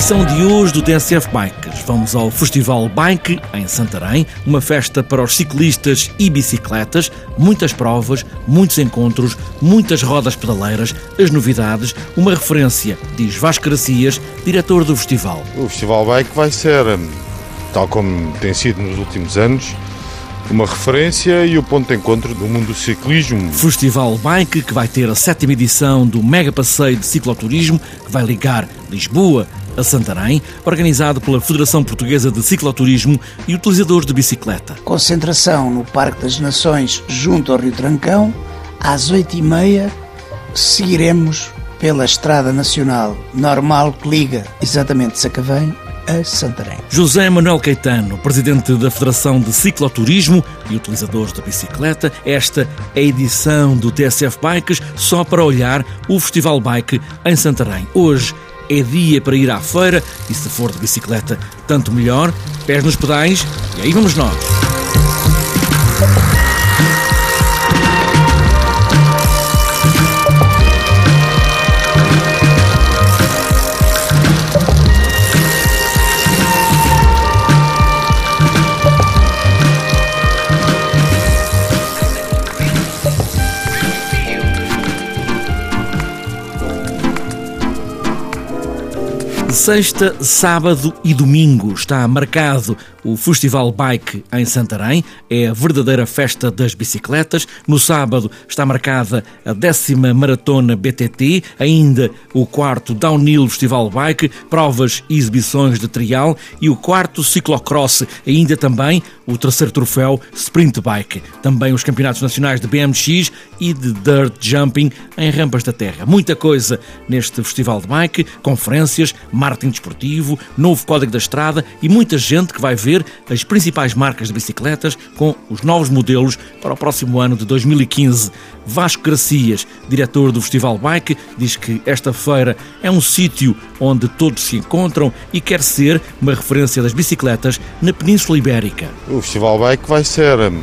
edição de hoje do TSF Bikes, vamos ao Festival Bike em Santarém, uma festa para os ciclistas e bicicletas, muitas provas, muitos encontros, muitas rodas pedaleiras, as novidades, uma referência, diz Vasco Gracias, diretor do festival. O Festival Bike vai ser, tal como tem sido nos últimos anos, uma referência e o ponto de encontro do mundo do ciclismo. Festival Bike, que vai ter a sétima edição do Mega Passeio de Cicloturismo, que vai ligar Lisboa a Santarém, organizado pela Federação Portuguesa de Cicloturismo e utilizadores de bicicleta. Concentração no Parque das Nações, junto ao Rio Trancão, às oito e meia, seguiremos pela Estrada Nacional Normal que liga exatamente Sacavém a Santarém. José Manuel Caetano, presidente da Federação de Cicloturismo e utilizadores da bicicleta, esta é a edição do TSF Bikes só para olhar o Festival Bike em Santarém. Hoje é dia para ir à feira e se for de bicicleta, tanto melhor, pés nos pedais e aí vamos nós. Sexta, sábado e domingo está marcado o Festival Bike em Santarém. É a verdadeira festa das bicicletas. No sábado está marcada a décima maratona BTT, ainda o quarto Downhill Festival Bike, provas e exibições de trial e o quarto ciclocross, ainda também o terceiro troféu Sprint Bike. Também os campeonatos nacionais de BMX e de Dirt Jumping em rampas da terra. Muita coisa neste Festival de Bike, conferências, marketing desportivo, novo código da estrada e muita gente que vai ver as principais marcas de bicicletas com os novos modelos para o próximo ano de 2015. Vasco Gracias, diretor do Festival Bike, diz que esta feira é um sítio onde todos se encontram e quer ser uma referência das bicicletas na Península Ibérica. O Festival Bike vai ser, hum,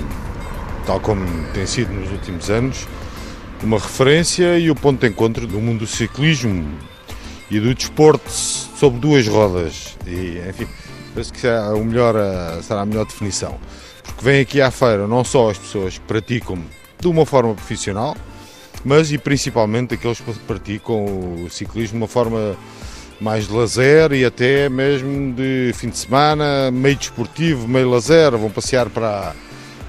tal como tem sido nos últimos anos, uma referência e o ponto de encontro do mundo do ciclismo e do desporto sobre duas rodas. E, enfim, penso que será, o melhor, eh, será a melhor definição. Porque vem aqui à feira não só as pessoas que praticam de uma forma profissional, mas e principalmente aqueles que praticam o ciclismo de uma forma mais de lazer e até mesmo de fim de semana, meio desportivo, meio lazer, vão passear para,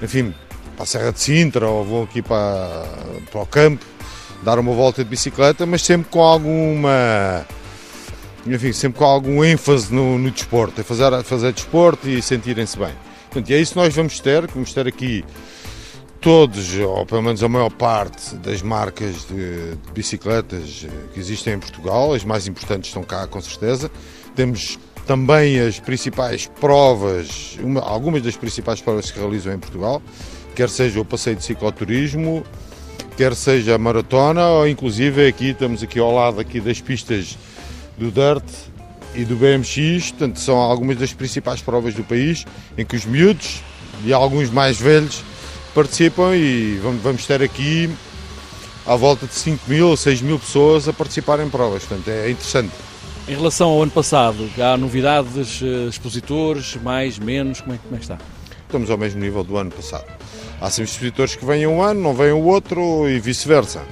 enfim, para a Serra de Sintra ou vão aqui para, para o campo dar uma volta de bicicleta, mas sempre com alguma enfim, sempre com algum ênfase no, no desporto, é fazer, fazer desporto e sentirem-se bem. Portanto, e é isso que nós vamos ter, vamos ter aqui todos, ou pelo menos a maior parte das marcas de, de, bicicletas que existem em Portugal, as mais importantes estão cá com certeza. Temos também as principais provas, uma, algumas das principais provas que se realizam em Portugal, quer seja o passeio de cicloturismo, quer seja a maratona, ou inclusive aqui estamos aqui ao lado aqui das pistas do Dirt e do BMX, portanto são algumas das principais provas do país em que os miúdos e alguns mais velhos participam e vamos ter aqui à volta de 5 mil, 6 mil pessoas a participar em provas, portanto é interessante. Em relação ao ano passado, há novidades, eh, expositores, mais, menos, como é, como é que está? Estamos ao mesmo nível do ano passado. Há sempre expositores que vêm um ano, não vêm o outro e vice-versa.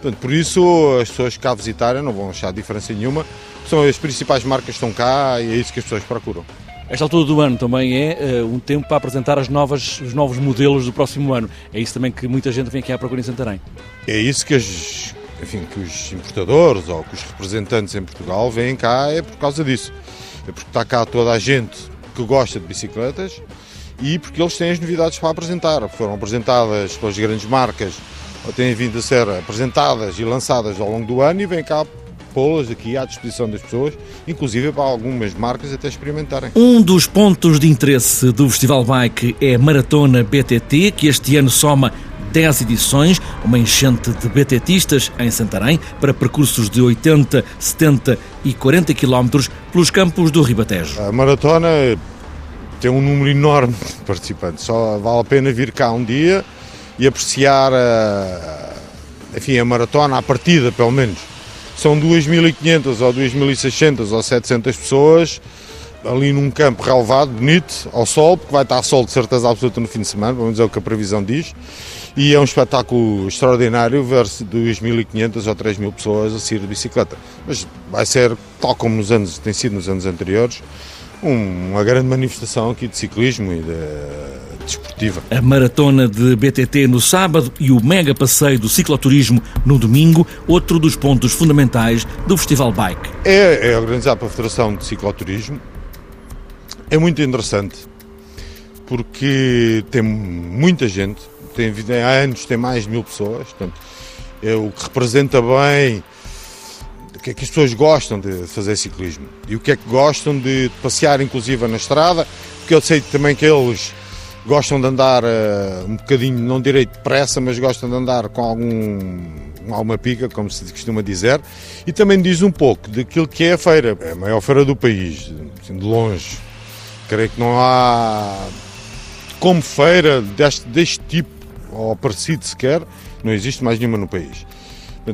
Portanto, por isso as pessoas que cá visitarem não vão achar diferença nenhuma. São as principais marcas que estão cá e é isso que as pessoas procuram. Esta altura do ano também é uh, um tempo para apresentar as novas, os novos modelos do próximo ano. É isso também que muita gente vem aqui à procura em Santarém. É isso que, as, enfim, que os importadores ou que os representantes em Portugal vêm cá, é por causa disso. É porque está cá toda a gente que gosta de bicicletas e porque eles têm as novidades para apresentar. Foram apresentadas pelas grandes marcas ou têm vindo a ser apresentadas e lançadas ao longo do ano e vêm cá pô-las aqui à disposição das pessoas, inclusive para algumas marcas até experimentarem. Um dos pontos de interesse do Festival Bike é a Maratona BTT, que este ano soma 10 edições, uma enchente de BTTistas em Santarém, para percursos de 80, 70 e 40 km pelos campos do Ribatejo. A maratona tem um número enorme de participantes, só vale a pena vir cá um dia e apreciar a, enfim, a maratona à partida, pelo menos. São 2.500 ou 2.600 ou 700 pessoas ali num campo relevado, bonito, ao sol, porque vai estar sol de certeza absoluta no fim de semana, vamos dizer o que a previsão diz, e é um espetáculo extraordinário ver 2.500 ou 3.000 pessoas a sair de bicicleta. Mas vai ser, tal como nos anos, tem sido nos anos anteriores, uma grande manifestação aqui de ciclismo e de desportiva. A maratona de BTT no sábado e o mega passeio do cicloturismo no domingo, outro dos pontos fundamentais do Festival Bike. É, é organizado pela Federação de Cicloturismo. É muito interessante porque tem muita gente, tem, há anos tem mais de mil pessoas, portanto, é o que representa bem o que é que as pessoas gostam de fazer ciclismo e o que é que gostam de passear, inclusive na estrada, porque eu sei também que eles gostam de andar uh, um bocadinho, não direi depressa, mas gostam de andar com algum alguma pica, como se costuma dizer, e também diz um pouco daquilo que é a feira, é a maior feira do país, de longe. Creio que não há como feira deste, deste tipo, ou parecido sequer, não existe mais nenhuma no país.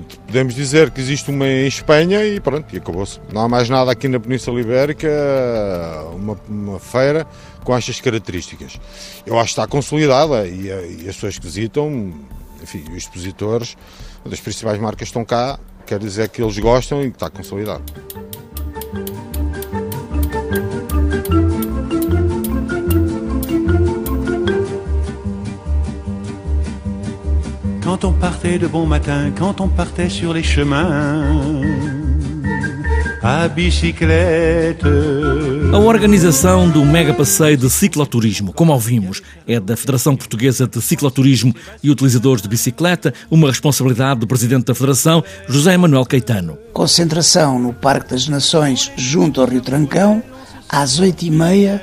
Podemos dizer que existe uma em Espanha e pronto, e acabou-se. Não há mais nada aqui na Península Ibérica, uma, uma, feira com estas características. Eu acho que está consolidada e, e as pessoas que visitam, enfim, os expositores das principais marcas estão cá, quer dizer que eles gostam e que está consolidado. Quand on partait de bon matin, quand on partait sur les chemins. A bicicleta. A organização do mega passeio de cicloturismo, como ouvimos, é da Federação Portuguesa de Cicloturismo e Utilizadores de Bicicleta, uma responsabilidade do Presidente da Federação, José Manuel Caetano. Concentração no Parque das Nações, junto ao Rio Trancão, às oito e meia,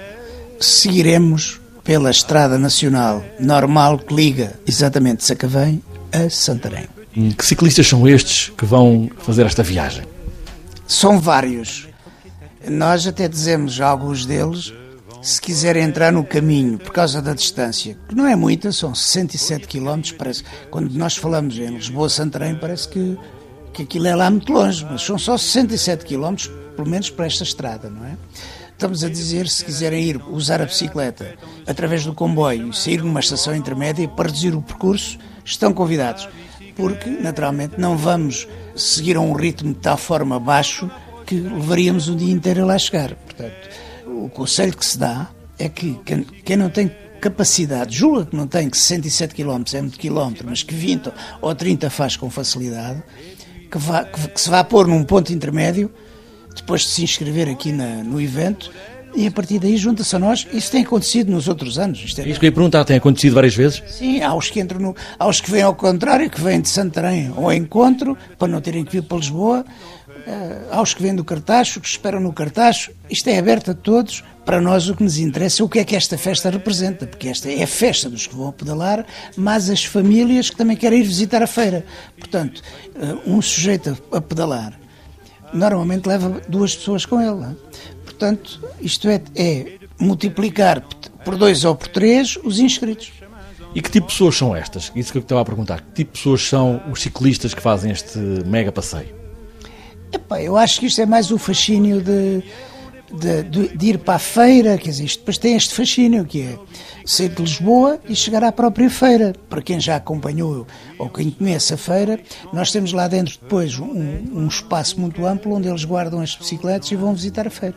seguiremos pela Estrada Nacional Normal que liga exatamente Sacavém a Santarém. Hum, que ciclistas são estes que vão fazer esta viagem? São vários. Nós até dizemos a alguns deles, se quiserem entrar no caminho por causa da distância, que não é muita, são 67 km, parece, quando nós falamos em Lisboa-Santarém, parece que, que aquilo é lá muito longe, mas são só 67 km, pelo menos para esta estrada, não é? Estamos a dizer, se quiserem ir usar a bicicleta através do comboio e sair numa estação intermédia para reduzir o percurso, estão convidados. Porque, naturalmente, não vamos seguir a um ritmo de tal forma baixo que levaríamos o dia inteiro a lá chegar. Portanto, o conselho que se dá é que quem não tem capacidade, julga que não tem, que 67 km é muito quilómetro, mas que 20 ou 30 faz com facilidade, que, vá, que, que se vá pôr num ponto intermédio, depois de se inscrever aqui na, no evento, e a partir daí junta-se a nós. Isso tem acontecido nos outros anos. Isto é... Isso que eu ia perguntar, tem acontecido várias vezes? Sim, há os que entram no, há os que vêm ao contrário, que vêm de Santarém ao encontro, para não terem que vir para Lisboa. Uh, há os que vêm do Cartacho, que esperam no Cartacho. Isto é aberto a todos. Para nós o que nos interessa é o que é que esta festa representa, porque esta é a festa dos que vão a pedalar, mas as famílias que também querem ir visitar a feira. Portanto, uh, um sujeito a, a pedalar normalmente leva duas pessoas com ele. É? Portanto, isto é, é multiplicar por dois ou por três os inscritos. E que tipo de pessoas são estas? Isso que eu estava a perguntar. Que tipo de pessoas são os ciclistas que fazem este mega passeio? Epá, eu acho que isto é mais o fascínio de, de, de, de, ir para a feira, quer dizer, isto depois tem este fascínio que é sair de Lisboa e chegar à própria feira. Para quem já acompanhou ou quem conhece a feira, nós temos lá dentro depois um, um espaço muito amplo onde eles guardam as bicicletas e vão visitar a feira.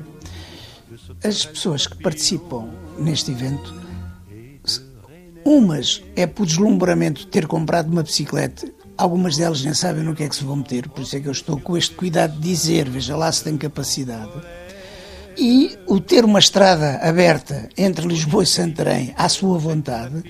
As pessoas que participam neste evento, umas é por deslumbramento de ter comprado uma bicicleta, algumas delas nem sabem no que é que se vão meter, por isso é que eu estou com este cuidado de dizer, veja lá se tem capacidade. E o ter uma estrada aberta entre Lisboa e Santarém à sua vontade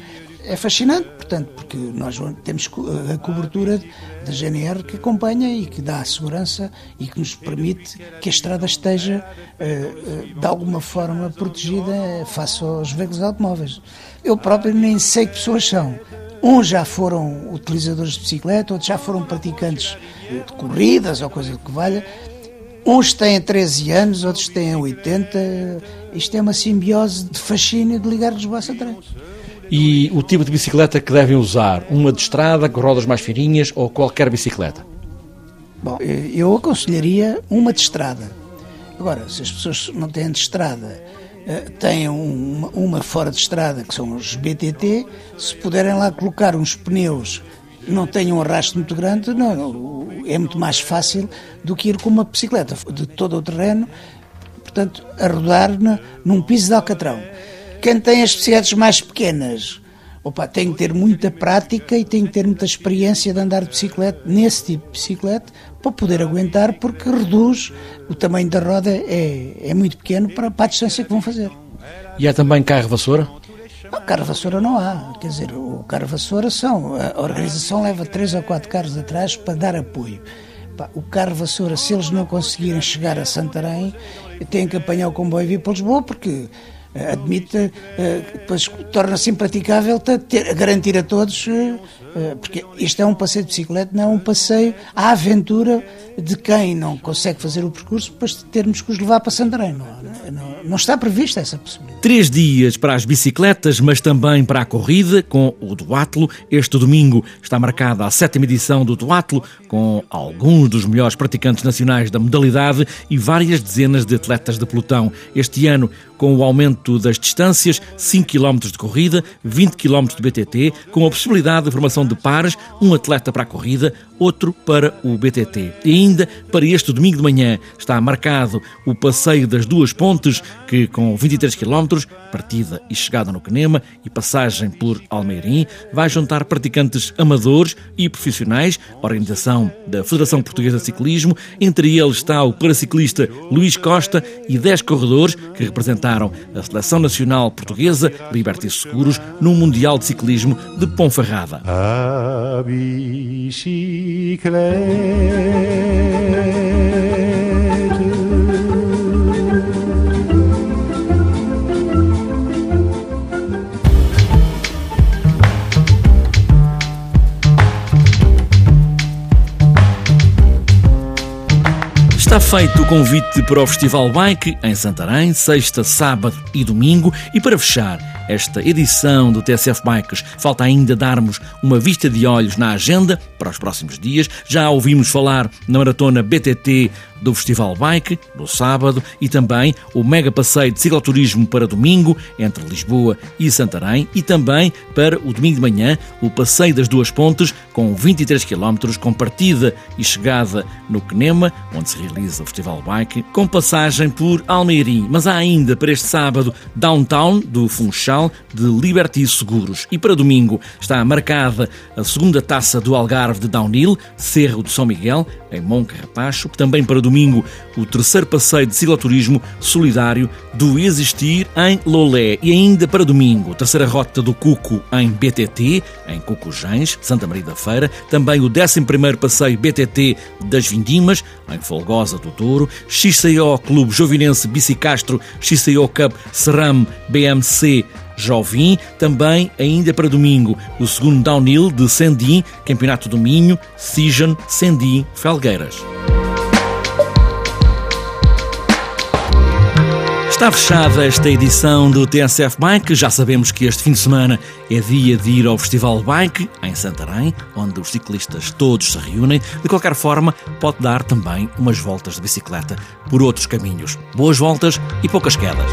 é fascinante, portanto, porque nós temos a cobertura da GNR que acompanha e que dá a segurança e que nos permite que a estrada esteja eh, eh, de alguma forma protegida face aos veículos automóveis. Eu próprio nem sei que pessoas são. Uns já foram utilizadores de bicicleta, outros já foram praticantes de corridas ou coisa que valha. Uns têm 13 anos, outros têm 80. Isto é uma simbiose de fascínio de ligar Lisboa a Santarém. E o tipo de bicicleta que devem usar? Uma de estrada, com rodas mais fininhas ou qualquer bicicleta? Bom, eu aconselharia uma de estrada. Agora, se as pessoas não têm de estrada, eh, têm uma, uma fora de estrada, que são os BTT, se puderem lá colocar uns pneus não tenham um arrasto muito grande, não, é muito mais fácil do que ir com uma bicicleta de todo o terreno, portanto, a rodar num piso de alcatrão. Quem tem as bicicletas mais pequenas, opa, tem que ter muita prática e tem que ter muita experiência de andar de bicicleta, nesse tipo de bicicleta, para poder aguentar, porque reduz o tamanho da roda, é, é muito pequeno para, para a distância que vão fazer. E há também carro-vassoura? Não, carro-vassoura não há. Quer dizer, o carro-vassoura são. A organização leva três ou quatro carros atrás para dar apoio. O carro-vassoura, se eles não conseguirem chegar a Santarém, têm que apanhar o comboio e vir para Lisboa, porque eh, admite, eh, depois torna-se impraticável ter, garantir a todos, eh, porque isto é um passeio de bicicleta, não é um passeio à aventura de quem não consegue fazer o percurso, depois termos que os levar para Santarém. Não, não, está prevista essa possibilidade. Três dias para as bicicletas, mas também para a corrida, com o Duatlo. Este domingo está marcada a sétima edição do Duatlo, com alguns dos melhores praticantes nacionais da modalidade e várias dezenas de atletas de pelotão. Este ano, com o aumento das distâncias, 5 km de corrida, 20 km de BTT, com a possibilidade de formação de pares, um atleta para a corrida, outro para o BTT. E ainda para este domingo de manhã está marcado o passeio das duas pontes, que com 23 km, partida e chegada no Quenema e passagem por Almeirim, vai juntar praticantes amadores e profissionais, organização da Federação Portuguesa de Ciclismo. Entre eles está o paraciclista Luís Costa e 10 corredores que representaram a Seleção Nacional Portuguesa Liberty Seguros no Mundial de Ciclismo de Ponferrada. A Está feito o convite para o Festival Bike em Santarém, sexta, sábado e domingo. E para fechar esta edição do TSF Bikes, falta ainda darmos uma vista de olhos na agenda para os próximos dias. Já ouvimos falar na maratona BTT do Festival Bike, no sábado, e também o mega passeio de cicloturismo para domingo, entre Lisboa e Santarém, e também para o domingo de manhã, o passeio das duas pontes, com 23 km, com partida e chegada no Quenema, onde se realiza o Festival Bike, com passagem por Almeirim. Mas há ainda para este sábado, Downtown, do Funchal, de Liberty Seguros. E para domingo está marcada a segunda taça do Algarve de Downhill, Cerro de São Miguel, em Moncarrapacho, também para domingo o terceiro passeio de cicloturismo solidário do Existir em Lolé. E ainda para domingo a terceira rota do Cuco em BTT, em Cucujães, Santa Maria da Feira, também o 11 primeiro passeio BTT das Vindimas, em Folgosa do Douro, XCO Clube Jovinense Bicicastro, XCO Cup Serrame BMC Jovim, também ainda para domingo, o segundo downhill de Sendim, Campeonato do Minho, Season Sendim Felgueiras. Está fechada esta edição do TSF Bike. Já sabemos que este fim de semana é dia de ir ao Festival Bike em Santarém, onde os ciclistas todos se reúnem. De qualquer forma, pode dar também umas voltas de bicicleta por outros caminhos. Boas voltas e poucas quedas.